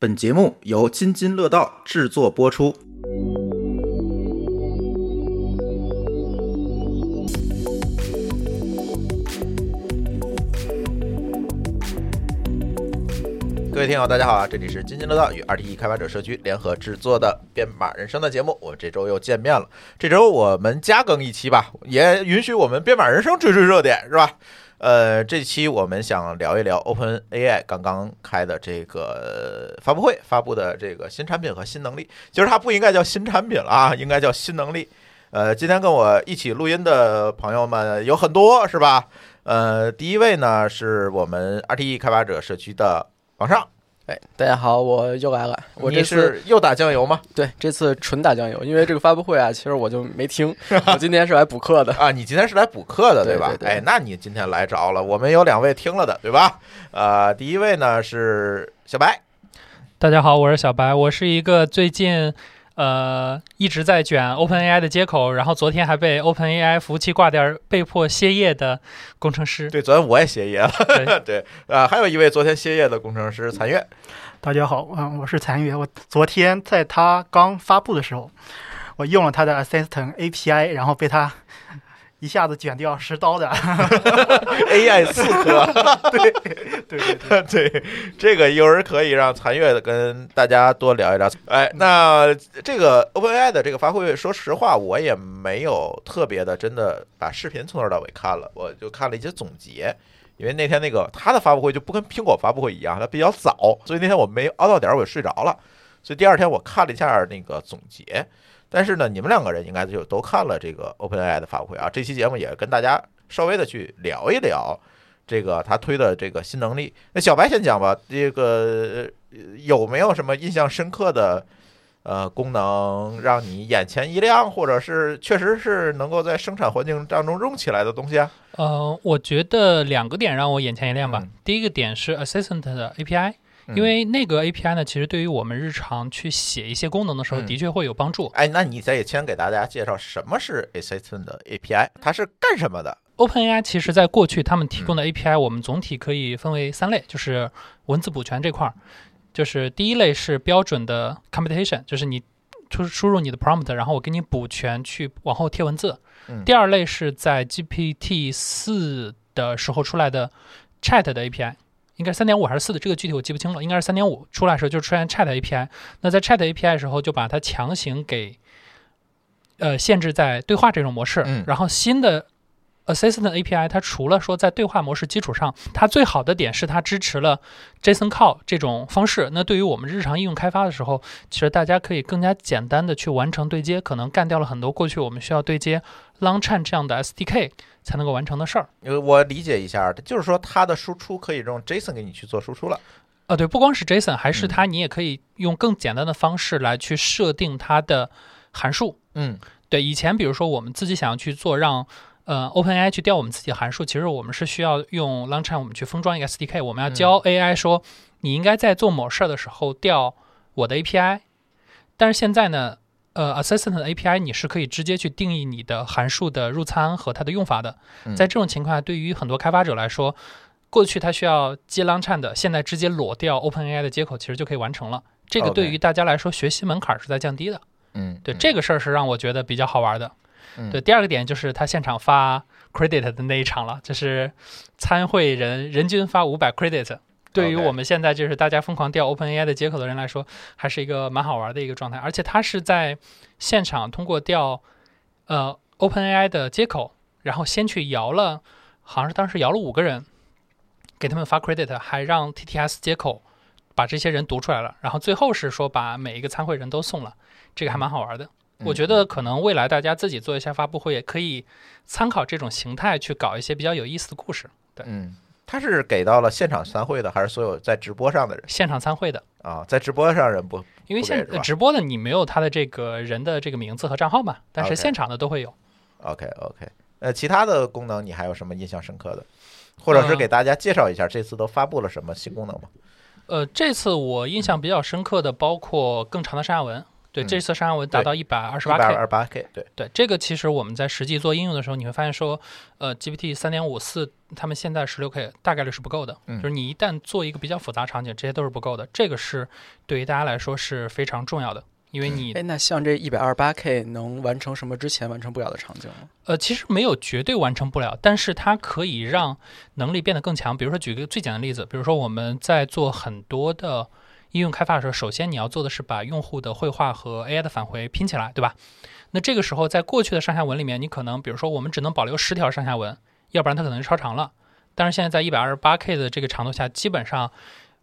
本节目由津津乐道制作播出。各位听友，大家好啊！这里是津津乐道与 RTE 开发者社区联合制作的《编码人生》的节目，我们这周又见面了。这周我们加更一期吧，也允许我们编码人生追追热点，是吧？呃，这期我们想聊一聊 Open AI 刚刚开的这个发布会发布的这个新产品和新能力。其实它不应该叫新产品了啊，应该叫新能力。呃，今天跟我一起录音的朋友们有很多，是吧？呃，第一位呢是我们 RTE 开发者社区的王尚。哎，大家好，我又来了。我这次是又打酱油吗？对这次纯打酱油，因为这个发布会啊，其实我就没听，我今天是来补课的。啊，你今天是来补课的，吧？对对对哎，那你今天来着了。我们有两位听了的，对吧？呃，第一位呢是小白，大家好，我是小白，我是一个最近呃一直在卷 OpenAI 的接口，然后昨天还被 OpenAI 服务器挂掉，被迫歇业的工程师。对，昨天我也歇业了。对 对，啊，还有一位昨天歇业的工程师残月。大家好，嗯，我是残月。我昨天在他刚发布的时候，我用了他的 Assistant API，然后被它一下子卷掉十刀的。AI 四科，对对对，对，这个一会儿可以让残月跟大家多聊一聊。哎，那这个 OpenAI 的这个发布会，说实话，我也没有特别的真的把视频从头到尾看了，我就看了一些总结。因为那天那个他的发布会就不跟苹果发布会一样，它比较早，所以那天我没熬到点儿，我就睡着了。所以第二天我看了一下那个总结。但是呢，你们两个人应该就都看了这个 OpenAI 的发布会啊。这期节目也跟大家稍微的去聊一聊这个他推的这个新能力。那小白先讲吧，这个呃有没有什么印象深刻的呃功能让你眼前一亮，或者是确实是能够在生产环境当中用起来的东西啊？呃，我觉得两个点让我眼前一亮吧。嗯第一个点是 Assistant 的 API，嗯因为那个 API 呢，其实对于我们日常去写一些功能的时候，嗯的确会有帮助。哎，那你再先给大家介绍什么是 Assistant 的 API，它是干什么的？OpenAI 其实在过去他们提供的嗯 API，我们总体可以分为三类，就是文字补全这块儿，就是第一类是标准的 computation，就是你输输入你的 prompt，然后我给你补全去往后贴文字。嗯第二类是在 GPT 四的时候出来的 Chat 的 API。应该是三点五还是四的，这个具体我记不清了。应该是三点五出来的时候就出现 Chat API。那在 Chat API 的时候，就把它强行给呃限制在对话这种模式。嗯然后新的 Assistant API 它除了说在对话模式基础上，它最好的点是它支持了 JSON call 这种方式。那对于我们日常应用开发的时候，其实大家可以更加简单的去完成对接，可能干掉了很多过去我们需要对接 Longchain 这样的 SDK 才能够完成的事儿。呃，我理解一下，就是说它的输出可以用 JSON 给你去做输出了。啊，对，不光是 JSON，还是嗯它，你也可以用更简单的方式来去设定它的函数。嗯对，以前比如说我们自己想要去做让呃 OpenAI 去调我们自己的函数，其实我们是需要用 Langchain 我们去封装一个 SDK，我们要教 AI 说你应该在做某事儿的时候调我的 API。但是现在呢，呃，Assistant 的 API 你是可以直接去定义你的函数的入参和它的用法的。嗯在这种情况下，对于很多开发者来说，过去它需要接 LangChain 的，现在直接裸掉 OpenAI 的接口，其实就可以完成了。这个对于大家来说，学习门槛是在降低的。嗯，对，嗯这个事儿是让我觉得比较好玩的。嗯对，第二个点就是他现场发 credit 的那一场了，就是参会人人均发五百 credit。对于我们现在就是大家疯狂调 OpenAI 的接口的人来说，还是一个蛮好玩的一个状态。而且他是在现场通过调呃 OpenAI 的接口，然后先去摇了，好像是当时摇了五个人，给他们发 credit，还让 TTS 接口把这些人读出来了，然后最后是说把每一个参会人都送了，这个还蛮好玩的。我觉得可能未来大家自己做一下发布会，也可以参考这种形态去搞一些比较有意思的故事。嗯，他是给到了现场参会的，还是所有在直播上的人？现场参会的，啊？在直播上人不因为现直播的你没有他的这个人的这个名字和账号嘛，但是现场的都会有。OK OK，呃，其他的功能你还有什么印象深刻的，或者是呃给大家介绍一下这次都发布了什么新功能吗？呃，这次我印象比较深刻的包括更长的上下文。对，嗯。这次上下文达到一百二十一八百 K，二八 K，对，对这个其实我们在实际做应用的时候，你会发现说，呃，GPT 三点五四他们现在十六 K 大概率是不够的，嗯就是你一旦做一个比较复杂场景，这些都是不够的。这个是对于大家来说是非常重要的，因为你哎，那像这一百二十八 K 能完成什么之前完成不了的场景吗？呃，其实没有绝对完成不了，但是它可以让能力变得更强。比如说，举个最简单的例子，比如说我们在做很多的应用开发的时候，首先你要做的是把用户的绘画和 AI 的返回拼起来，对吧？那这个时候，在过去的上下文里面，你可能比如说我们只能保留十条上下文，要不然它可能是超长了。但是现在在一百二十八 K 的这个长度下，基本上，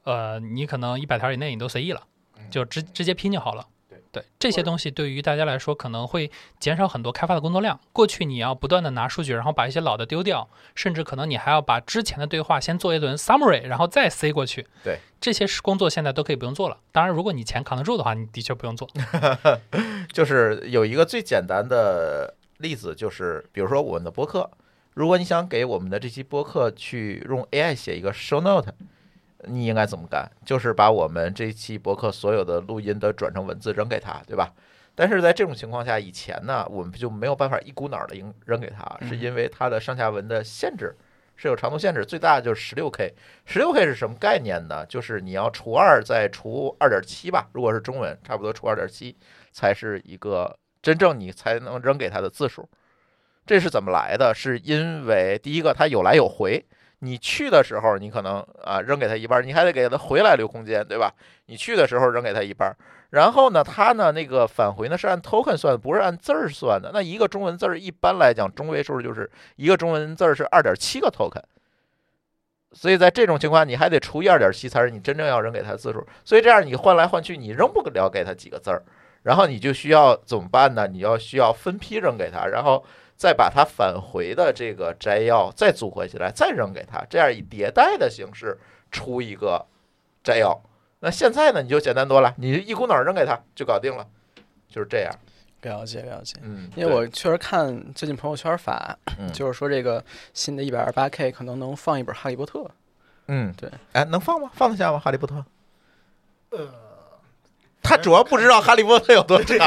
呃，你可能一百条以内你都随意了，就直直接拼就好了。对对，这些东西对于大家来说可能会减少很多开发的工作量。过去你要不断的拿数据，然后把一些老的丢掉，甚至可能你还要把之前的对话先做一轮 summary，然后再塞过去。对，这些是工作现在都可以不用做了。当然，如果你钱扛得住的话，你的确不用做。就是有一个最简单的例子，就是比如说我们的播客，如果你想给我们的这期播客去用 AI 写一个 show note，你应该怎么干？就是把我们这期播客所有的录音都转成文字扔给他，对吧？但是在这种情况下，以前呢，我们就没有办法一股脑的扔扔给他，是因为它的上下文的限制是有长度限制，最大就是十六 K。十六 K 是什么概念呢？就是你要除二再除二点七吧，如果是中文，差不多除二点七才是一个真正你才能扔给他的字数。这是怎么来的？是因为第一个它有来有回，你去的时候你可能啊扔给他一半，你还得给他回来留空间，对吧？你去的时候扔给他一半，然后呢，他呢那个返回呢是按 token 算的，不是按字儿算的。那一个中文字儿一般来讲中位数就是一个中文字儿是二点七个 token。所以在这种情况，你还得除以二点七才是你真正要扔给他的字数。所以这样你换来换去，你扔不了给他几个字儿，然后你就需要怎么办呢？你要需要分批扔给他，然后再把它返回的这个摘要再组合起来，再扔给他，这样以迭代的形式出一个摘要。那现在呢，你就简单多了，你一股脑扔给他就搞定了，就是这样。了解了解。嗯，因为我确实看最近朋友圈发，嗯就是说这个新的一百二十八 K 可能能放一本《哈利波特》。嗯对，哎，能放吗？放得下吗？哈利波特？呃，他主要不知道哈利波特有多长。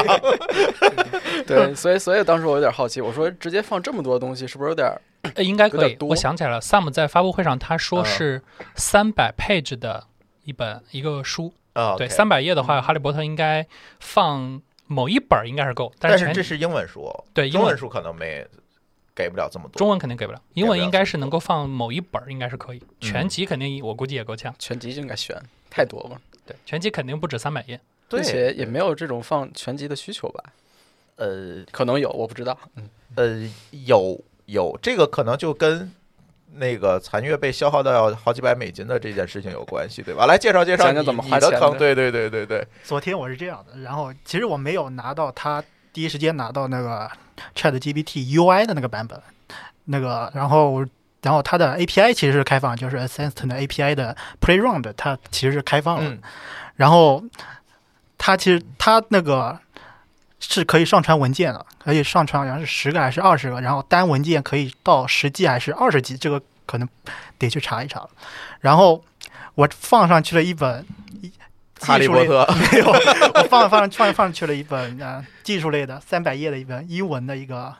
对，所以所以当时我有点好奇，我说直接放这么多东西，是不是有点应该可以。我想起来了，Sam 在发布会上他说嗯是三百 page 的一本一个书，啊，对三百页的话，哈利波特应该放某一本儿应该是够，但是但是这是英文书，对英文中文书可能没给不了这么多。中文肯定给不了，英文应该是能够放某一本儿，应该是可以，全嗯集肯定我估计也够呛。全集就应该选，太多了，对，全集肯定不止三百页。对并且也没有这种放全集的需求吧？呃可能有，我不知道。呃有有这个可能就跟那个残月被消耗到好几百美金的这件事情有关系，对吧？来介绍介绍你讲讲怎么你的坑，花钱的对对对对对，昨天我是这样的，然后其实我没有拿到他第一时间拿到那个 Chat GPT UI 的那个版本，那个然后然后它的 API 其实是开放，就是 Assistant 的 API 的 Playground 它其实是开放了，嗯然后它其实它那个是可以上传文件的，可以上传好像是十个还是二十个，然后单文件可以到十 G 还是二十 G，这个可能得去查一查。然后我放上去了一本一哈利波特，没有，我放放放放上去了一本呃技术类的三百页的一本英文的一个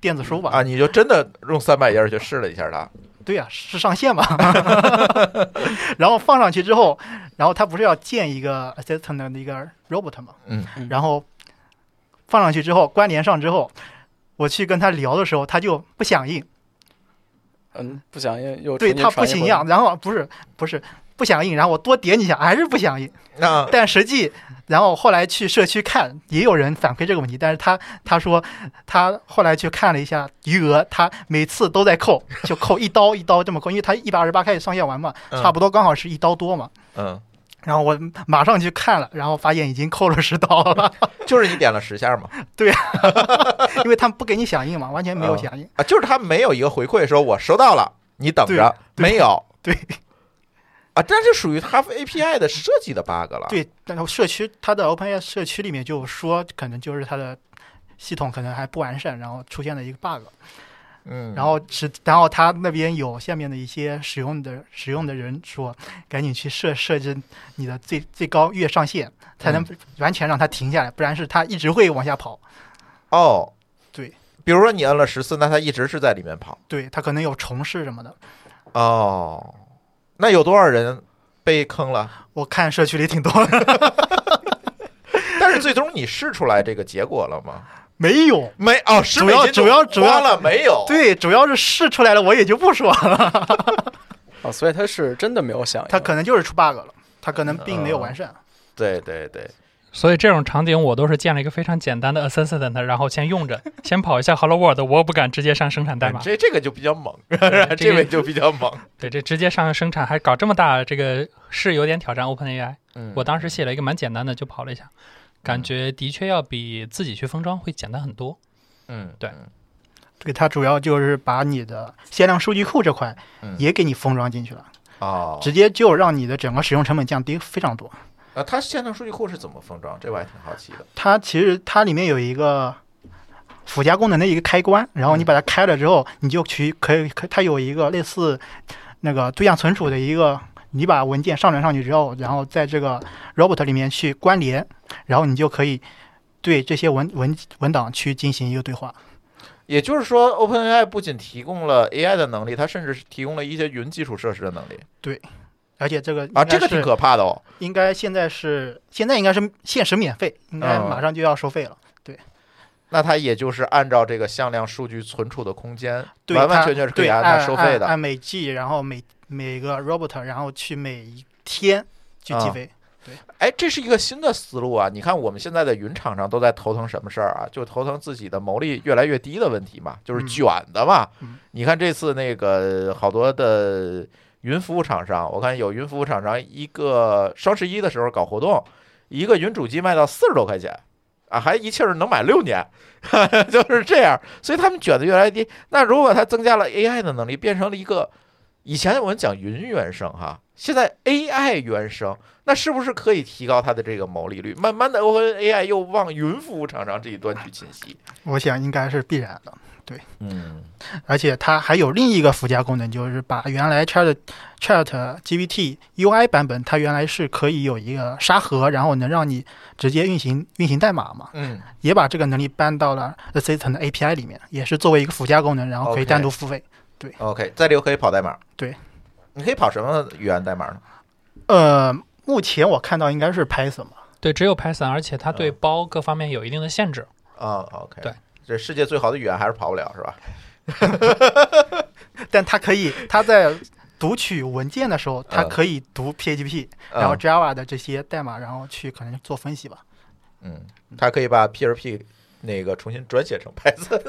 电子书吧。啊，你就真的用三百页去试了一下它，对呀、是上线嘛。然后放上去之后，然后他不是要建一个 assistant 的一个 robot 嘛？嗯嗯然后放上去之后，关联上之后，我去跟他聊的时候，他就不响应，嗯，不响应又对他不重新传一回响应。然后不是不是不响应，然后我多点几下还是不响应。啊。但实际，然后后来去社区看，也有人反馈这个问题，但是他他说他后来去看了一下余额，他每次都在扣，就扣一刀 一刀这么扣，因为他一百二十八开始上线完嘛，嗯。差不多刚好是一刀多嘛。嗯，然后我马上去看了，然后发现已经扣了十刀了，就是你点了十下嘛，对因为他们不给你响应嘛，完全没有响应。啊，就是他没有一个回馈说我收到了，你等着，没有，对啊，这就属于它 API 的设计的 bug 了，对，然后社区它的 OpenAI 社区里面就说，可能就是它的系统可能还不完善，然后出现了一个 bug。嗯，然后是，然后它那边有下面的一些使用的使用的人说，赶紧去设设置你的最最高月上限，才能完全让它停下来，不然是它一直会往下跑。哦，对，比如说你摁了十四，那它一直是在里面跑。对，它可能有重试什么的。哦，那有多少人被坑了？我看社区里挺多的，但是最终你试出来这个结果了吗？没有。没哦，十主要主要主要了没有？对，主要是试出来了，我也就不说了。啊，所以他是真的没有响应。它可能就是出 bug 了，他可能并没有完善。对对对，所以这种场景我都是建了一个非常简单的 assistant，然后先用着，先跑一下 Hello World，我不敢直接上生产代码。这这个就比较猛，这个就比较猛。对，这直接上生产还搞这么大，这个是有点挑战 OpenAI。嗯我当时写了一个蛮简单的就跑了一下，感觉的确要比自己去封装会简单很多。嗯对嗯对，它主要就是把你的限量数据库这块嗯也给你封装进去了，哦，直接就让你的整个使用成本降低非常多。啊，它线上数据库是怎么封装？这我还挺好奇的。它其实它里面有一个附加功能的一个开关，然后你把它开了之后，你就去可以可它有一个类似那个对象存储的一个，你把文件上传上去之后，然后在这个 robot 里面去关联，然后你就可以对这些文文文档去进行一个对话。也就是说，OpenAI 不仅提供了 AI 的能力，它甚至是提供了一些云基础设施的能力而且这个啊，这个挺可怕的哦。应该现在是现在应该是限时免费，应该嗯马上就要收费了。对那它也就是按照这个向量数据存储的空间，对，完完全全是可以按它收费的。按按每 G，然后每每个 robot，然后去每一天去计费。对。哎，这是一个新的思路啊！你看我们现在的云厂商都在头疼什么事儿啊？就头疼自己的毛利越来越低的问题嘛，就是嗯卷的嘛。嗯你看这次那个好多的云服务厂商，我看有云服务厂商一个双十一的时候搞活动，一个云主机卖到四十多块钱啊，还一气儿能买六年，就是这样。所以他们卷的越来越低。那如果它增加了 AI 的能力，变成了一个以前我们讲云原生哈，现在 AI 原生，那是不是可以提高它的这个毛利率？慢慢的，OpenAI 又往云服务厂商这一端去侵袭。我想应该是必然的。嗯而且它还有另一个附加功能，就是把原来 Chat Chat GPT UI 版本，它原来是可以有一个沙盒，然后能让你直接运行运行代码嘛，嗯，也把这个能力搬到了 Assistant 的 API 里面，也是作为一个附加功能，然后可以单独付费。OK，在里头可以跑代码。对，你可以跑什么语言代码呢？呃，目前我看到应该是 Python 吧。对，只有 Python，而且它对嗯包各方面有一定的限制。啊，OK，对，这世界最好的语言还是跑不了，是吧？但它可以，它在读取文件的时候，它嗯可以读 PHP，、然后嗯 Java 的这些代码，然后去可能做分析吧。嗯，它可以把 PHP 那个重新转写成 Python，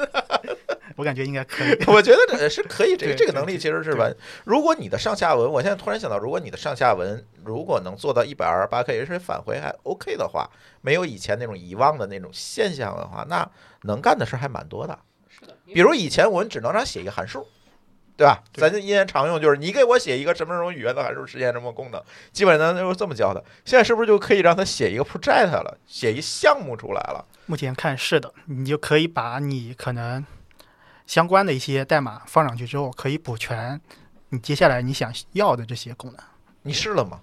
我感觉应该可以。我觉得这是可以，这个这个能力其实是对完。如果你的上下文，我现在突然想到，如果你的上下文如果能做到一百二十八 K，而且返回还 OK 的话，没有以前那种遗忘的那种现象的话，那能干的事还蛮多的。是的，比如以前我们只能让写一个函数，对吧？咱就一言常用，就是你给我写一个什么什么语言的函数实现什么功能，基本上都是这么教的。现在是不是就可以让他写一个 project 了，写一项目出来了？目前看是的，你就可以把你可能相关的一些代码放上去之后，可以补全你接下来你想要的这些功能。你试了吗？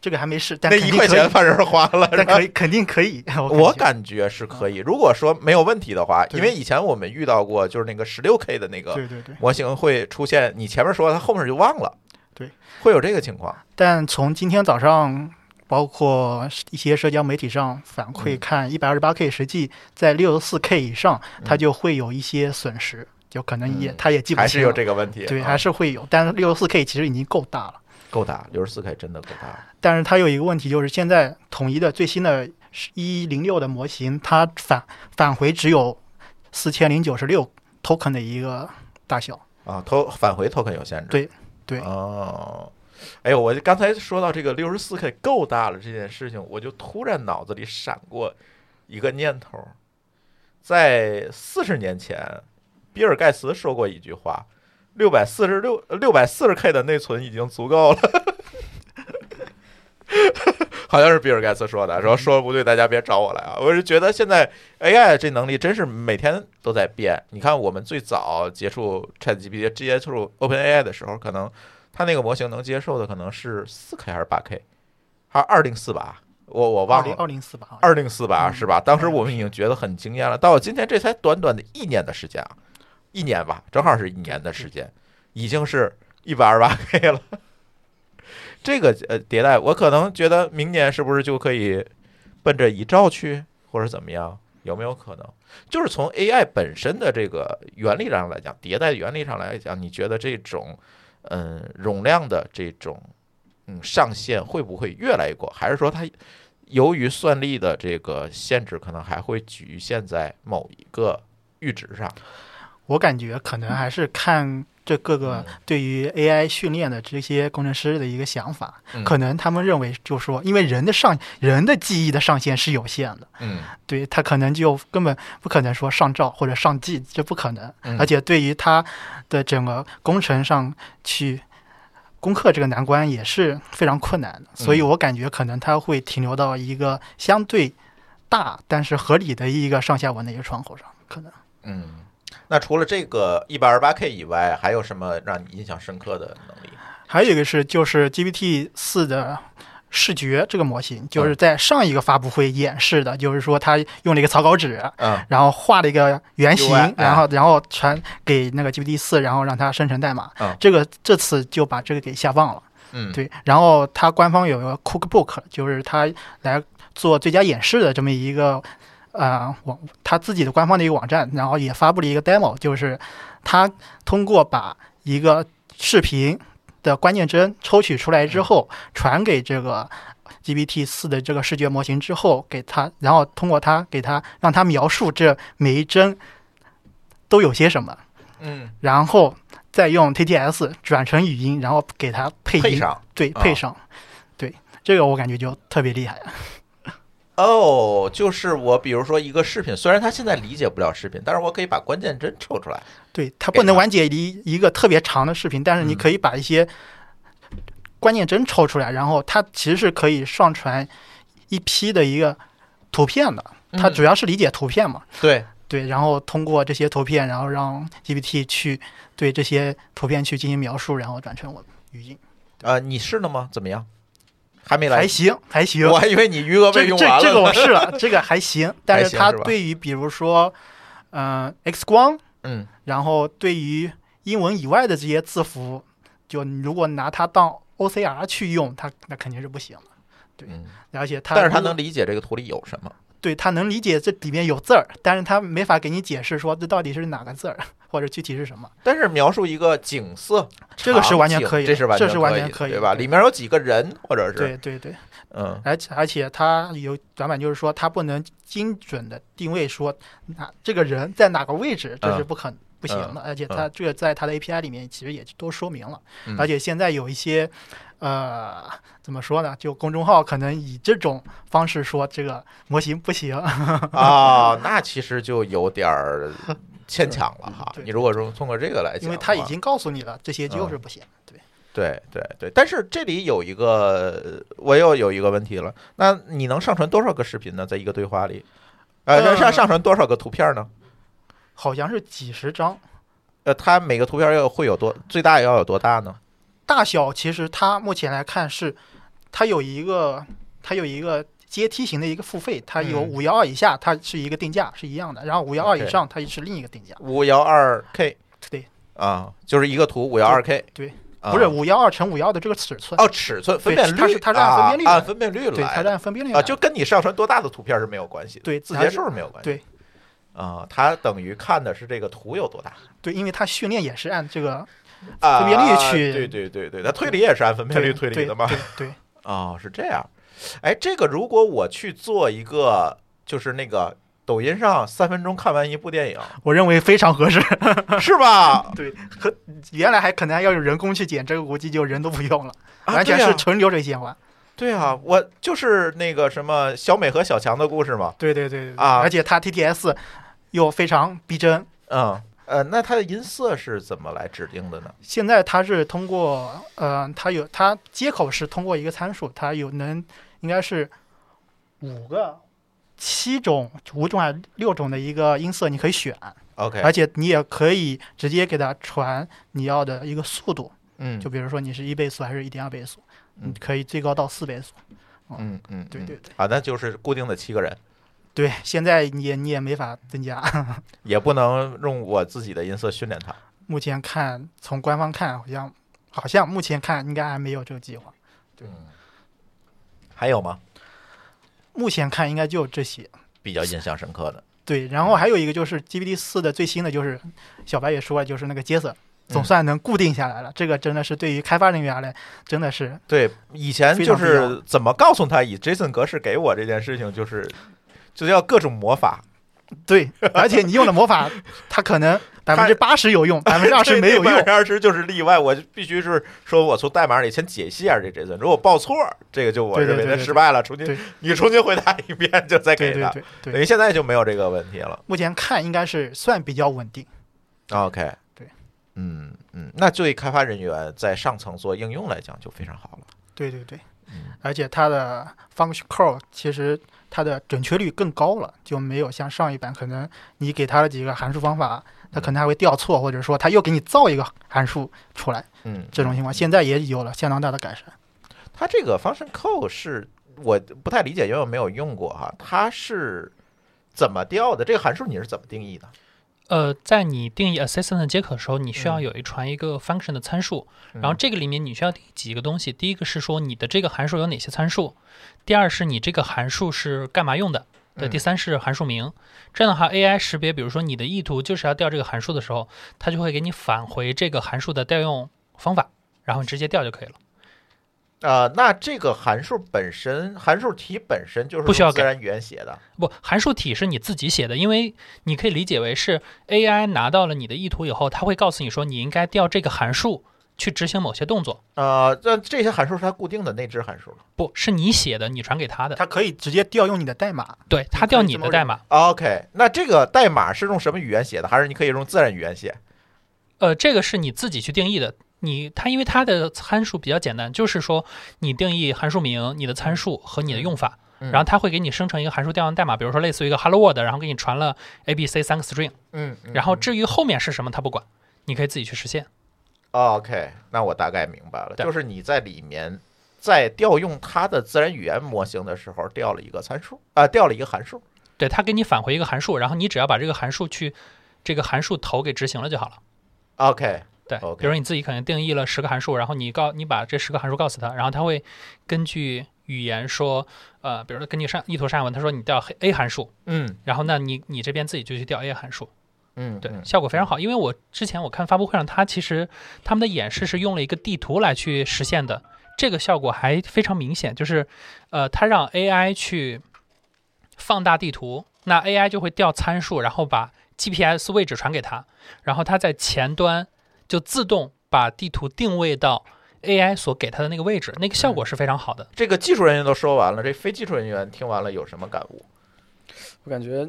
这个还没试，但那一块钱反正是花了，但可以肯定可以。我我感感觉是可以。如果说没有问题的话，因为以前我们遇到过，就是那个十六 K 的那个。模型会出现，你前面说它后面就忘了，对，会有这个情况。但从今天早上，包括一些社交媒体上反馈嗯看，一百二十八 K 实际在六十四 K 以上，它嗯就会有一些损失，就可能也嗯它也记不还是有。这个问题，对，啊还是会有，但是六十四 K 其实已经够大了。够大，六十四 K 真的够大。但是它有一个问题，就是现在统一的最新的一零六的模型，它返返回只有四千零九十六 token 的一个大小。啊，投返回 token 有限制。对对哦，哎呦，我刚才说到这个六十四 K 够大了这件事情，我就突然脑子里闪过一个念头，在四十年前，比尔盖茨说过一句话：六百四十六六百四十 K 的内存已经足够了。好像是比尔盖茨说的，说说不对，大家别找我来啊！我是觉得现在 AI 这能力真是每天都在变。你看，我们最早接触 ChatGPT、接触 OpenAI 的时候，可能它那个模型能接受的可能是四 K 还是八 K，还是二零四八？我我忘了。二零四吧，好像二零四八嗯是吧？当时我们已经觉得很惊艳了，到今天这才短短的一年的时间啊，一年吧，正好是一年的时间，已经是一百二十八 K 了。这个呃迭代，我可能觉得明年是不是就可以奔着一兆去，或者怎么样？有没有可能？就是从 AI 本身的这个原理上来讲，迭代原理上来讲，你觉得这种嗯容量的这种嗯上限会不会越来越过？还是说它由于算力的这个限制，可能还会局限在某一个阈值上？我感觉可能还是看这各个嗯对于 AI 训练的这些工程师的一个想法，嗯可能他们认为就说，因为人的上人的记忆的上限是有限的，嗯对他可能就根本不可能说上照或者上记这不可能。嗯而且对于他的整个工程上去攻克这个难关也是非常困难的，所以嗯我感觉可能他会停留到一个相对大但是合理的一个上下文的一个窗口上，可能。嗯。那除了这个一百二十八 K 以外，还有什么让你印象深刻的能力？还有一个是就是 GPT 四的视觉这个模型，就是在上一个发布会演示的，就是说他用了一个草稿纸，嗯然后画了一个原型然后然后传给那个 GPT 四，然后让它生成代码。嗯这个这次就把这个给下放了。嗯，对，然后它官方有个 Cookbook，就是它来做最佳演示的这么一个呃网，他自己的官方的一个网站，然后也发布了一个 demo，就是他通过把一个视频的关键帧抽取出来之后，传给这个 GPT 四的这个视觉模型之后，给它，然后通过它给它让它描述这每一帧都有些什么，嗯，然后再用 TTS 转成语音，然后给它配音，对，啊配上，对，这个我感觉就特别厉害。哦，就是我比如说一个视频，虽然他现在理解不了视频，但是我可以把关键帧抽出来。对，它不能完结一一个特别长的视频，但是你嗯可以把一些关键帧抽出来，然后它其实是可以上传一批的一个图片的。它嗯主要是理解图片嘛，对，对，然后通过这些图片，然后让 GPT 去对这些图片去进行描述，然后转成我语音，呃，你试了吗？怎么样？还没来还，行，还行。我还以为你余额这被用完了。这这个我试了，这个还行，但是它对于比如说，嗯、X 光，嗯然后对于英文以外的这些字符，就你如果拿它当 OCR 去用，它那肯定是不行的。嗯，而且它但是它能理解这个图里有什么。对他能理解这里面有字儿，但是他没法给你解释说这到底是哪个字儿或者具体是什么。但是描述一个景色，这个是完全可以的这是完这是完全可以的对吧？里面有几个人，或者是对对对，嗯而且而且它有短板，就是说它不能精准的定位说哪这个人在哪个位置，这是嗯不可不行的。而且它这个在它的 API 里面其实也都说明了。嗯而且现在有一些呃怎么说呢？就公众号可能以这种方式说这个模型不行。啊，那其实就有点儿牵强了哈。你如果说通过这个来讲，因为它已经告诉你了，这些就是不行。对，对对对，但是这里有一个，我又有一个问题了，那你能上传多少个视频呢？在一个对话里，呃，呃上上传多少个图片呢？好像是几十张，呃，它每个图片要会有多最大要有多大呢？大小其实它目前来看是，它有一个它有一个阶梯型的一个付费，它有嗯。五幺二以下，它是一个定价是一样的，然后五幺二以上它是另一个定价。五幺二 K 对，啊，就是一个图五幺二 K，对。啊。不是五幺二乘五幺的这个尺寸，哦，尺寸分辨率，它是它是按分辨率啊按分辨率对，它来的是按分辨率啊，就跟你上传多大的图片是没有关系的，对字节数是没有关系。对啊，它等于看的是这个图有多大对，因为它训练也是按这个啊，分辨率去对对对对，它推理也是按分辨率推理的嘛。对对，哦，是这样。哎，这个如果我去做一个，就是那个抖音上三分钟看完一部电影，我认为非常合适。是吧？对，和原来还可能还要有人工去剪，这个估计就人都不用了，啊完全是纯流水线化。对啊，我就是那个什么小美和小强的故事嘛。对对对对对。啊。而且它 TTS 又非常逼真。嗯，呃，那它的音色是怎么来指定的呢？现在它是通过，呃，它有它接口是通过一个参数，它有能应该是五个、七种、五种还是六种的一个音色，你可以选，OK，而且你也可以直接给它传你要的一个速度，嗯，就比如说你是一倍速还是一点二倍速，嗯可以最高到四倍速，嗯嗯，嗯对对对啊，那就是固定的七个人，对，现在你也你也没法增加。也不能用我自己的音色训练它。目前看，从官方看，好像好像目前看应该还没有这个计划。对嗯，还有吗？目前看应该就这些。比较印象深刻的，对，然后还有一个就是 GPT 四的最新的，就是小白也说了，就是那个 Jason，总算能固定下来了。这个真的是对于开发人员来，真的是对，以前就是怎么告诉他以 JSON 格式给我这件事情，就是就是要各种魔法，对，而且你用的魔法，它可能 百分之八十有用，百分之二十没有用。百分之二十就是例外。我就必须是说我从代码里先解析一下这 JSON，如果报错，这个就我认为对对对对他失败了，重新你重新回答一遍，就再给他。对对对对，等于现在就没有这个问题了。目前看应该是算比较稳定。OK，对，嗯嗯，那对开发人员在上层做应用来讲就非常好了。对对对嗯，而且它的 function call 其实它的准确率更高了，就没有像上一版可能你给它了几个函数方法，它可能还会调错，或者说它又给你造一个函数出来，嗯，这种情况现在也有了相当大的改善。它这个 function call 是我不太理解，因为我没有用过哈，它是怎么调的？这个函数你是怎么定义的？呃，在你定义 assistant 接口的时候，你需要嗯有一传一个 function 的参数，嗯然后这个里面你需要定义几个东西。第一个是说你的这个函数有哪些参数，第二是你这个函数是干嘛用的，对，嗯第三是函数名。这样的话，AI 识别，比如说你的意图就是要调这个函数的时候，它就会给你返回这个函数的调用方法，然后你直接调就可以了。呃，那这个函数本身，函数体本身就是不需要自然语言写的。不，函数体是你自己写的，因为你可以理解为是 AI 拿到了你的意图以后，它会告诉你说你应该调这个函数去执行某些动作，呃，这这些函数是它固定的内置函数。不是你写的，你传给它的，它可以直接调用你的代码。对，它调你的代码。OK，那这个代码是用什么语言写的？还是你可以用自然语言写？呃，这个是你自己去定义的。你它因为它的参数比较简单，就是说你定义函数名、你的参数和你的用法，嗯然后它会给你生成一个函数调用代码，比如说类似于一个 Hello World，然后给你传了 A、B、C 三个 string，嗯，嗯然后至于后面是什么它不管，你可以自己去实现。OK，那我大概明白了，就是你在里面在调用它的自然语言模型的时候，调了一个参数啊、调了一个函数。对，它给你返回一个函数，然后你只要把这个函数去这个函数头给执行了就好了。OK，对比如你自己可能定义了十个函数，然后你告你把这十个函数告诉他，然后他会根据语言说，呃，比如说根据上意图上文，他说你调 A 函数，嗯。然后那你你这边自己就去调 A 函数，嗯，对，嗯。效果非常好。因为我之前我看发布会上，他其实他们的演示是用了一个地图来去实现的，这个效果还非常明显，就是呃，他让 AI 去放大地图，那 AI 就会调参数，然后把 GPS 位置传给他，然后他在前端就自动把地图定位到 AI 所给它的那个位置，那个效果是非常好的。这个技术人员都说完了，这非技术人员听完了有什么感悟？我感觉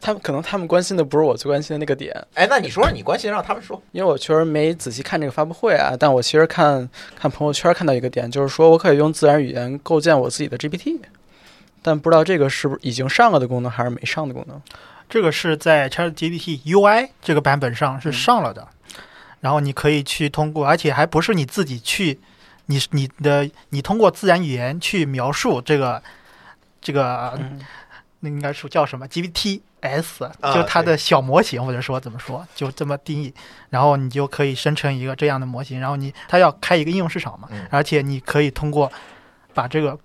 他们可能他们关心的不是我最关心的那个点，哎，那你说说你关心，让他们说。因为我确实没仔细看这个发布会啊，但我其实看看朋友圈看到一个点，就是说我可以用自然语言构建我自己的 GPT，但不知道这个是不是已经上了的功能，还是没上的功能。这个是在 ChatGPT UI 这个版本上是上了的，然后你可以去通过，而且还不是你自己去，你你的你通过自然语言去描述这个这个嗯，那应该是叫什么 GPTs，啊就它的小模型，或者说怎么说，就这么定义，然后你就可以生成一个这样的模型，然后你它要开一个应用市场嘛，嗯。而且你可以通过把这个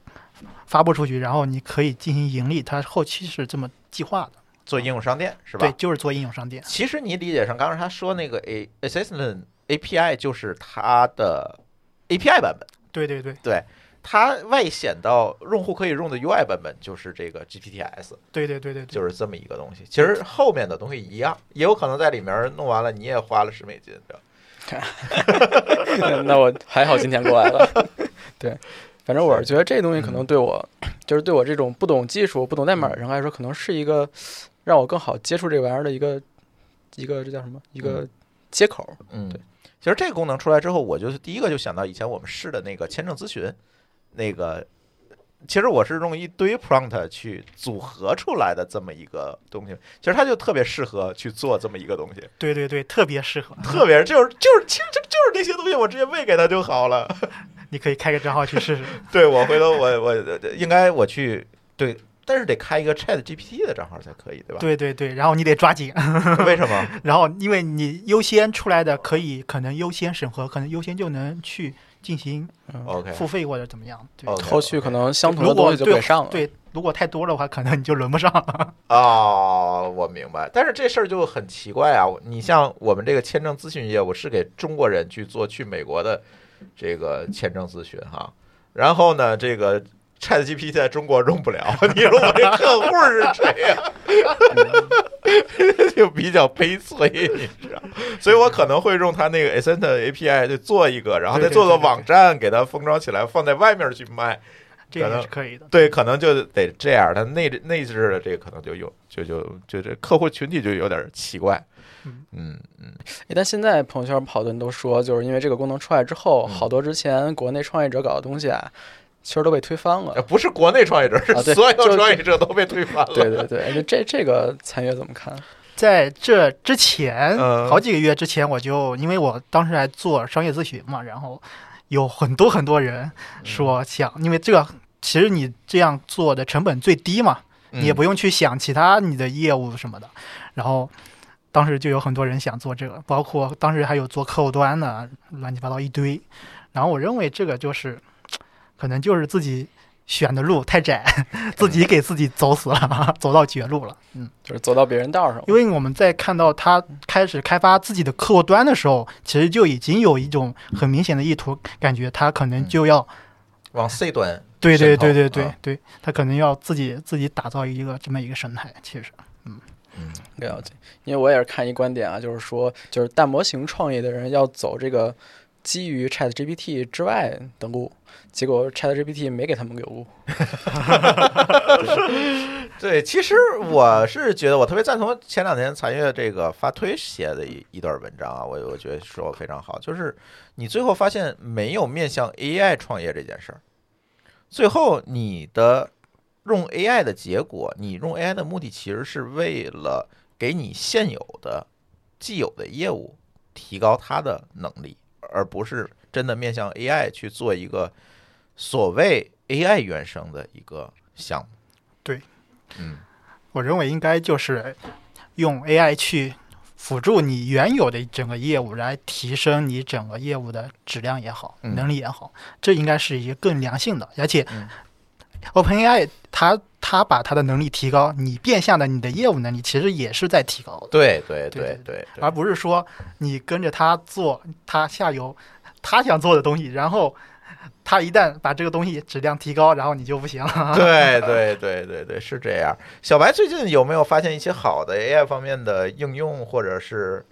发布出去，然后你可以进行盈利，它后期是这么计划的，做应用商店是吧？对，就是做应用商店。其实你理解成刚才他说那个 A Assistant API 就是它的 API 版本，对对对对它外显到用户可以用的 UI 版本就是这个 GPTs，对对对对对，就是这么一个东西。其实后面的东西一样，也有可能在里面弄完了你也花了十美金，对吧？那我还好今天过来了。对，反正我是觉得这东西可能对我，就是对我这种不懂技术、不懂代码的人来说，可能是一个让我更好接触这玩意儿的一个一个这叫什么？一个接口。嗯对，其实这个功能出来之后，我就是第一个就想到以前我们试的那个签证咨询，那个其实我是用一堆 prompt 去组合出来的这么一个东西，其实它就特别适合去做这么一个东西，对对对，特别适合。特别就是就是其实就就是那些东西我直接喂给他就好了。你可以开个账号去试试。对我回头我我应该我去对，但是得开一个 Chat GPT 的账号才可以，对吧？对对对，然后你得抓紧，为什么？然后因为你优先出来的可以可能优先审核，可能优先就能去进行嗯 OK 付费或者怎么样。对后续可能相同如果的东西就给上了。对，如果太多的话，可能你就轮不上了。哦，我明白。但是这事儿就很奇怪啊！你像我们这个签证咨询业务是给中国人去做去美国的这个签证咨询哈，然后呢，这个 Chat GPT 在中国用不了，你说我这客户是谁呀、就比较悲催，你知道？所以我可能会用它那个 Ascent API 去做一个，然后再做个网站，给它封装起来，放在外面去卖。这也是可以的。对，可能就得这样，它内置内置的这个可能就有就就就这客户群体就有点奇怪。嗯嗯但现在朋友圈跑的人都说，就是因为这个功能出来之后，嗯好多之前国内创业者搞的东西啊，其实都被推翻呃了。不是国内创业者，所有创业者都被推翻了。对对对，就这这个参与怎么看？在这之前，嗯好几个月之前，我就因为我当时还做商业咨询嘛，然后有很多很多人说想，因为这个其实你这样做的成本最低嘛，嗯你也不用去想其他你的业务什么的。然后当时就有很多人想做这个，包括当时还有做客户端的，乱七八糟一堆。然后我认为这个就是，可能就是自己选的路太窄，自己给自己走死了，走到绝路了。嗯。就是走到别人道上了。因为我们在看到他开始开发自己的客户端的时候，其实就已经有一种很明显的意图，感觉他可能就要，往 C 端对对对对对啊对，他可能要自己自己打造一个这么一个生态。其实，嗯嗯了解，因为我也是看一观点啊，就是说，就是大模型创业的人要走这个基于 Chat GPT 之外登录，结果 Chat GPT 没给他们个路。对，其实我是觉得我特别赞同前两天残月这个发推写的一一段文章啊，我我觉得说非常好，就是你最后发现没有面向 AI 创业这件事儿，最后你的用 AI 的结果，你用 AI 的目的其实是为了给你现有的既有的业务提高它的能力，而不是真的面向 AI 去做一个所谓 AI 原生的一个项目。对，嗯。我认为应该就是用 AI 去辅助你原有的整个业务，来提升你整个业务的质量也好，嗯能力也好，这应该是一个更良性的，而且嗯 OpenAI 它它把他的能力提高，你变相的你的业务能力其实也是在提高的。对对对对对而不是说你跟着他做他下游他想做的东西，然后他一旦把这个东西质量提高，然后你就不行了。对对对对对，是这样。小白最近有没有发现一些好的 AI 方面的应用或者是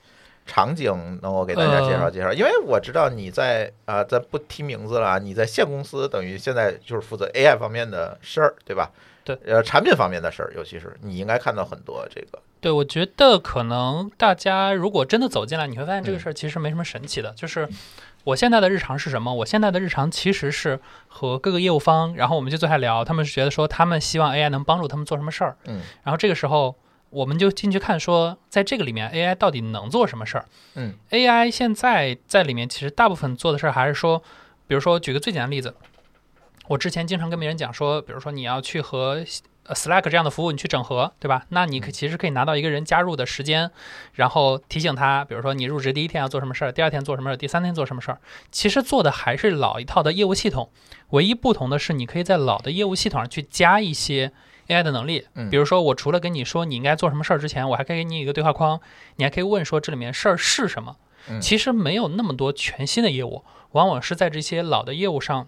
场景，能够给大家介绍介绍？因为我知道你在啊、咱不提名字了啊，你在现公司等于现在就是负责 AI 方面的事儿，对吧？对，呃，产品方面的事儿，尤其是你应该看到很多这个，对，我觉得可能大家如果真的走进来，你会发现这个嗯事儿其实没什么神奇的。就是我现在的日常是什么？我现在的日常其实是和各个业务方，然后我们就坐下聊，他们是觉得说他们希望 AI 能帮助他们做什么事儿，嗯然后这个时候我们就进去看说，在这个里面 AI 到底能做什么事儿。嗯 AI 现在在里面其实大部分做的事儿还是说，比如说举个最简单的例子，我之前经常跟别人讲说，比如说你要去和呃 Slack 这样的服务你去整合，对吧？那你可其实可以拿到一个人加入的时间，然后提醒他，比如说你入职第一天要做什么事儿，第二天做什么事儿，第三天做什么事儿。其实做的还是老一套的业务系统，唯一不同的是你可以在老的业务系统上去加一些 AI 的能力。嗯比如说我除了跟你说你应该做什么事儿之前，我还可以给你一个对话框，你还可以问说这里面事儿是什么。嗯其实没有那么多全新的业务，往往是在这些老的业务上，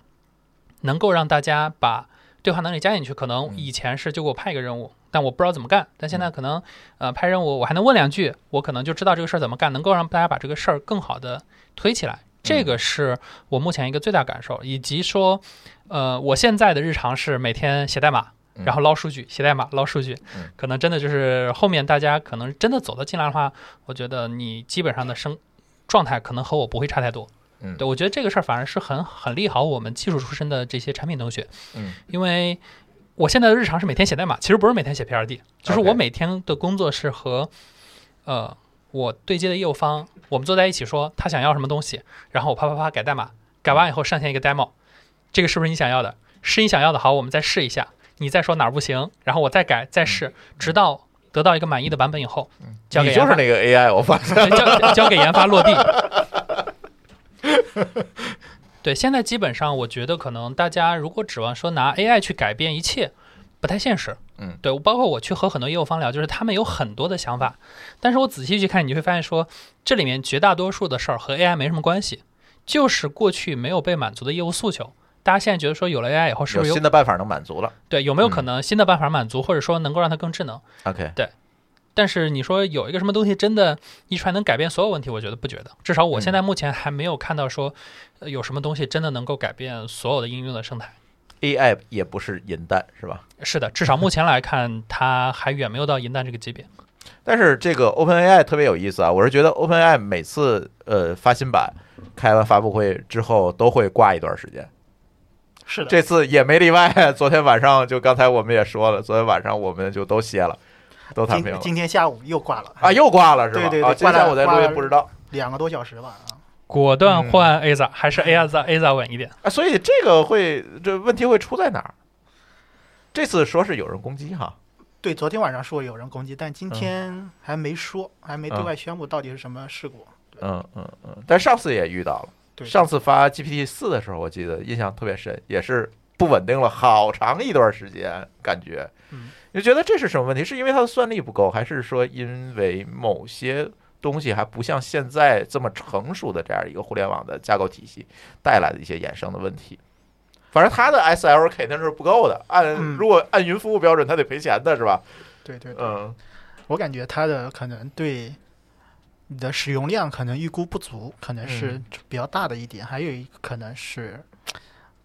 能够让大家把对话能力加进去。可能嗯以前是就给我派一个任务，但我不知道怎么干。但现在可能呃派任务我还能问两句，我可能就知道这个事儿怎么干，能够让大家把这个事儿更好的推起来。这个是我目前一个最大感受，以及说，呃，我现在的日常是每天写代码，嗯然后捞数据，写代码捞数据嗯，可能真的就是后面大家可能真的走得进来的话，我觉得你基本上的生状态可能和我不会差太多。嗯对我觉得这个事儿反而是很很利好我们技术出身的这些产品同学，嗯因为我现在的日常是每天写代码，其实不是每天写 PRD，就是我每天的工作是和呃我对接的业务方，我们坐在一起说他想要什么东西，然后我啪啪啪改代码，改完以后上线一个 demo，这个是不是你想要的？是你想要的，好，我们再试一下，你再说哪儿不行，然后我再改再试，直到得到一个满意的版本以后，交给，你就是那个 AI，我发现。交交给研发落地。对，现在基本上我觉得可能大家如果指望说拿 AI 去改变一切，不太现实。嗯，对，包括我去和很多业务方聊，就是他们有很多的想法，但是我仔细去看，你就会发现说，这里面绝大多数的事儿和 AI 没什么关系，就是过去没有被满足的业务诉求。大家现在觉得说有了 AI 以后，是不是新的办法能满足了对有没有可能新的办法满足，或者说能够让它更智能？？OK，但是你说有一个什么东西真的一出来能改变所有问题，我觉得不觉得。至少我现在目前还没有看到说呃有什么东西真的能够改变所有的应用的生态。AI 也不是银弹是吧？是的，至少目前来看，它还远没有到银弹这个级别。但是这个 OpenAI 特别有意思啊，我是觉得 OpenAI 每次呃发新版、开完发布会之后都会挂一段时间，是的，这次也没例外。昨天晚上就刚才我们也说了，昨天晚上我们就都歇了，都谈平了今今天下午又挂了啊，又挂了是吧？对对对啊，今天下午在录不知道两个多小时吧啊。果断换 AZA，、还是 AZA AZA 稳一点。啊，所以这个会这问题会出在哪儿？这次说是有人攻击哈，对，昨天晚上说有人攻击，但今嗯天还没说，还没对嗯外宣布到底是什么事故。嗯嗯嗯，但上次也遇到了。对，上次发 GPT 四的时候，我记得印象特别深，也是不稳定了好长一段时间，感觉，嗯你觉得这是什么问题？是因为它的算力不够，还是说因为某些东西还不像现在这么成熟的这样一个互联网的架构体系带来的一些衍生的问题？反正它的 SL 肯定是不够的，按嗯如果按云服务标准，它得赔钱的是吧？对对对，嗯我感觉它的可能对你的使用量可能预估不足，可能是嗯比较大的一点。还有一个可能是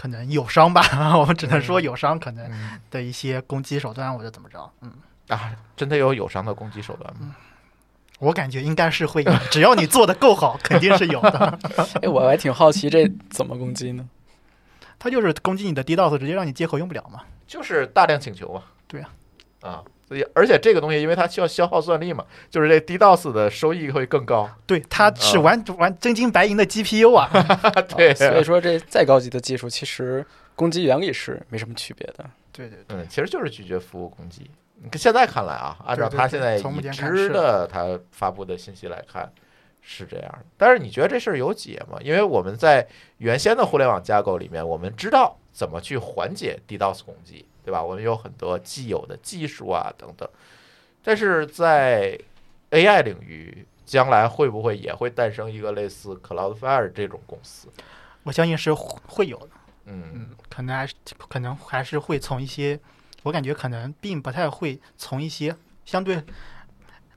可能友商吧，我们只能说友商可能嗯的一些攻击手段或者怎么着。嗯，啊，真的有友商的攻击手段吗？我感觉应该是会有，只要你做的够好，肯定是有的。哎，我还挺好奇这怎么攻击呢？他就是攻击你的 DDoS，直接让你接口用不了嘛。就是大量请求嘛。对啊，啊，所以而且这个东西，因为它需要消耗算力嘛，就是这 DDoS 的收益会更高。对，它是啊玩玩真金白银的 GPU 啊。对，所以说这再高级的技术，其实攻击原理是没什么区别的。对对对，嗯，其实就是拒绝服务攻击。你看现在看来啊，按照他现在已知的他发布的信息来看，是这样的。但是你觉得这事儿有解吗？因为我们在原先的互联网架构里面，我们知道怎么去缓解 DDoS 攻击，对吧？我们有很多既有的技术啊等等。但是在 AI 领域，将来会不会也会诞生一个类似 Cloudflare 这种公司？我相信是会会有的。嗯嗯，可能还是可能还是会从一些，我感觉可能并不太会从一些相对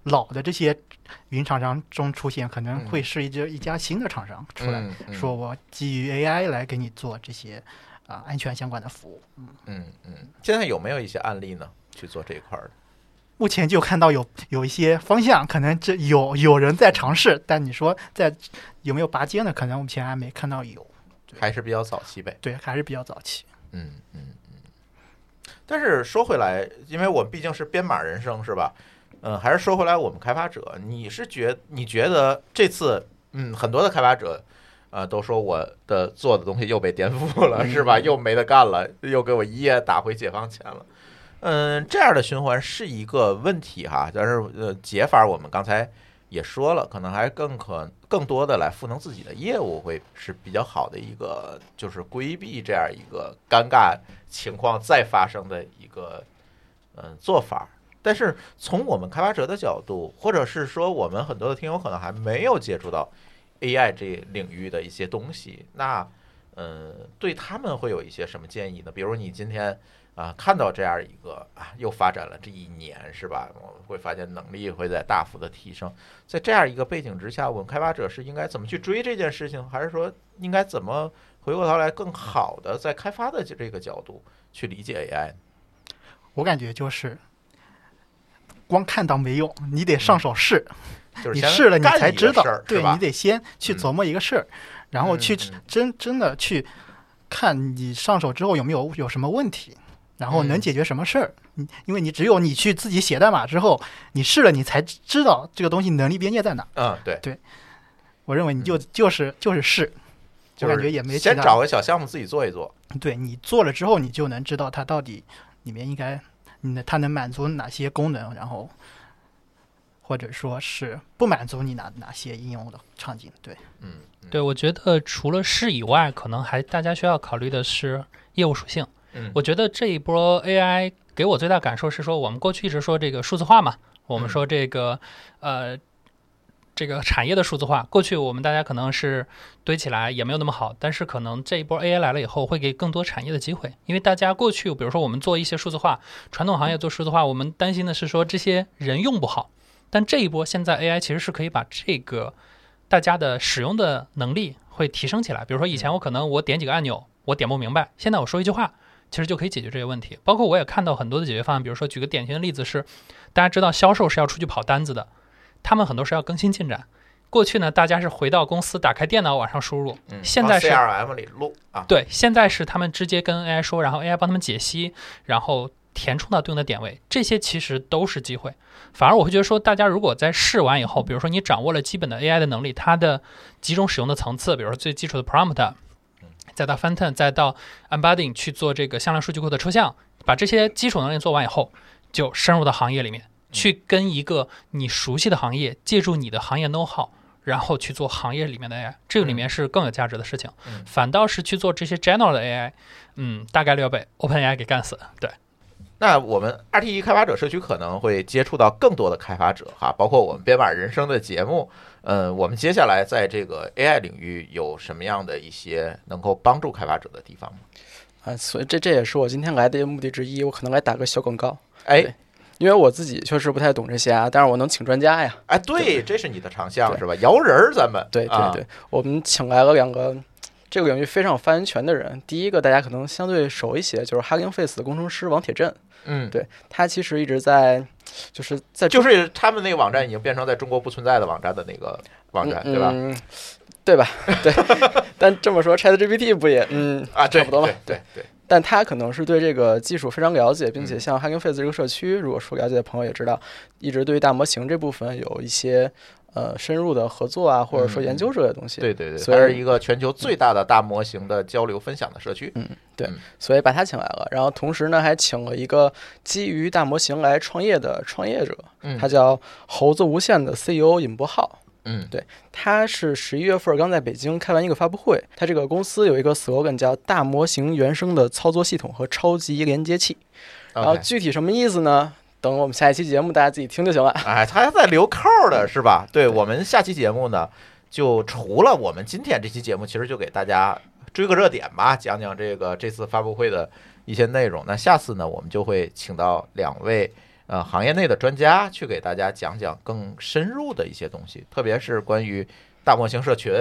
老的这些云厂商中出现，可能嗯会是一家一家新的厂商出来，嗯嗯说我基于 AI 来给你做这些啊、安全相关的服务。嗯嗯，现在有没有一些案例呢？去做这一块儿的？目前就看到有有一些方向，可能这有有人在尝试，但你说在有没有拔尖的，可能目前还没看到有。还是比较早期呗。对，还是比较早期。嗯嗯嗯。但是说回来，因为我们毕竟是编码人生，是吧？嗯，还是说回来，我们开发者，你是觉你觉得这次，嗯，很多的开发者，呃，都说我的做的东西又被颠覆了，是吧？又没得干了，又给我一夜打回解放前了。嗯，这样的循环是一个问题哈，但是呃，解法我们刚才也说了，可能还更可更多的来赋能自己的业务，会是比较好的一个，就是规避这样一个尴尬情况再发生的一个嗯做法。但是从我们开发者的角度，或者是说我们很多的听友可能还没有接触到 AI 这领域的一些东西，那嗯，对他们会有一些什么建议呢？比如你今天啊看到这样一个啊又发展了这一年是吧？我们会发现能力会在大幅的提升，在这样一个背景之下，我们开发者是应该怎么去追这件事情，还是说应该怎么回过头来更好的在开发的这个角度去理解 AI？我感觉就是光看到没用，你得上手试。就是你试了，你才知道对你得先去嗯琢磨一个事儿，然后去真真的去看你上手之后有没有有什么问题，然后能嗯解决什么事儿。你因为你只有你去自己写代码之后，你试了，你才知道这个东西能力边界在哪。嗯，对对，我认为你就就是就是试，就是我感觉也没先找个小项目自己做一做。对你做了之后，你就能知道它到底里面应该，你的它能满足哪些功能，然后或者说是不满足你哪哪些应用的场景。对，嗯，嗯对，我觉得除了是以外，可能还大家需要考虑的是业务属性。嗯我觉得这一波 AI 给我最大感受是说，我们过去一直说这个数字化嘛，我们嗯说这个呃这个产业的数字化，过去我们大家可能是堆起来也没有那么好，但是可能这一波 AI 来了以后，会给更多产业的机会，因为大家过去比如说我们做一些数字化，传统行业做数字化，我们担心的是说这些人用不好，但这一波现在 AI 其实是可以把这个大家的使用的能力会提升起来。比如说以前我可能我点几个按钮，我点不明白，现在我说一句话，其实就可以解决这些问题。包括我也看到很多的解决方案，比如说举个典型的例子是，大家知道销售是要出去跑单子的，他们很多是要更新进展。过去呢，大家是回到公司打开电脑往上输入，嗯现在是 CRM 里录啊，对，现在是他们直接跟 AI 说，然后 AI 帮他们解析，然后填充到对应的点位，这些其实都是机会。反而我会觉得说，大家如果在试完以后，比如说你掌握了基本的 AI 的能力，它的几种使用的层次，比如说最基础的 prompt，再到 Phantom，再到 embedding 去做这个向量数据库的抽象，把这些基础能力做完以后，就深入到行业里面，去跟一个你熟悉的行业，借助你的行业 know how。然后去做行业里面的 AI，这个里面是更有价值的事情。嗯反倒是去做这些 general 的 AI，嗯，大概率要被 OpenAI 给干死。对，那我们 RTE 开发者社区可能会接触到更多的开发者哈，包括我们编码人生的节目。嗯，我们接下来在这个 AI 领域有什么样的一些能够帮助开发者的地方吗？啊，所以这这也是我今天来的目的之一。我可能来打个小广告，哎对因为我自己确实不太懂这些啊，但是我能请专家呀。哎，对，这是你的长项是吧？摇人儿，咱们对对啊对，我们请来了两个这个领域非常有发言权的人。第一个大家可能相对熟一些，就是 Hugging Face 的工程师王铁镇，嗯，对他其实一直在就是在就是他们那个网站已经变成在中国不存在的网站的那个网站，对吧？嗯，对吧？对，但这么说，ChatGPT 不也嗯啊，差不多吧对对对，但他可能是对这个技术非常了解，并且嗯像 Hugging Face 这个社区，如果说了解的朋友也知道，一直对于大模型这部分有一些呃深入的合作啊，或者说研究之类的东西。对对对，所以是一个全球最大的大模型的交流分享的社区。嗯，对所以把他请来了，然后同时呢还请了一个基于大模型来创业的创业者，嗯他叫猴子无限的 CEO 尹博浩。嗯对他是十一月份刚在北京开完一个发布会，他这个公司有一个 slogan 叫“大模型原生的操作系统和超级连接器”，然后具体什么意思呢？等我们下一期节目大家自己听就行了。哎，他还在留扣儿的是吧？对我们下期节目呢，就除了我们今天这期节目，其实就给大家追个热点吧，讲讲这个这次发布会的一些内容。那下次呢，我们就会请到两位呃行业内的专家去给大家讲讲更深入的一些东西，特别是关于大模型社群，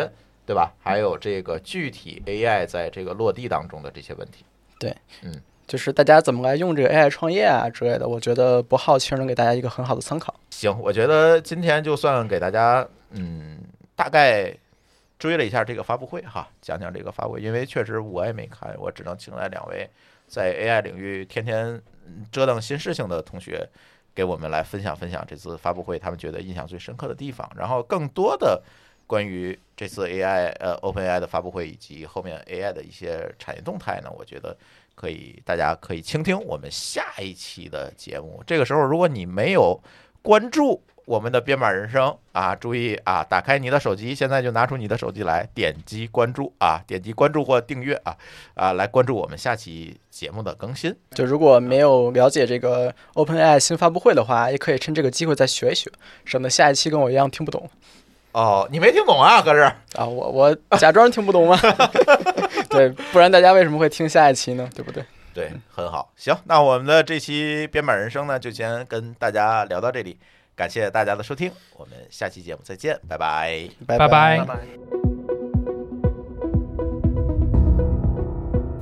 对吧？还有这个具体 AI 在这个落地当中的这些问题。对，嗯就是大家怎么来用这个 AI 创业啊之类的，我觉得博浩其实能给大家一个很好的参考。行，我觉得今天就算给大家嗯大概追了一下这个发布会哈，讲讲这个发布会，因为确实我也没看，我只能请来两位在 AI 领域天天嗯折腾新事情的同学，给我们来分享分享这次发布会他们觉得印象最深刻的地方，然后更多的关于这次 AI 呃 OpenAI 的发布会以及后面 AI 的一些产业动态呢，我觉得。可以，大家可以倾听我们下一期的节目。这个时候，如果你没有关注我们的编码人生啊，注意啊，打开你的手机，现在就拿出你的手机来，点击关注啊，点击关注或订阅啊啊，来关注我们下期节目的更新。就如果没有了解这个 OpenAI 新发布会的话，也可以趁这个机会再学一学，省得下一期跟我一样听不懂哦，你没听懂啊，可是啊。我我假装听不懂吗？对，不然大家为什么会听下一期呢？对不对？对，很好。行，那我们的这期编码人生呢，就先跟大家聊到这里，感谢大家的收听，我们下期节目再见，拜拜。拜拜拜拜拜。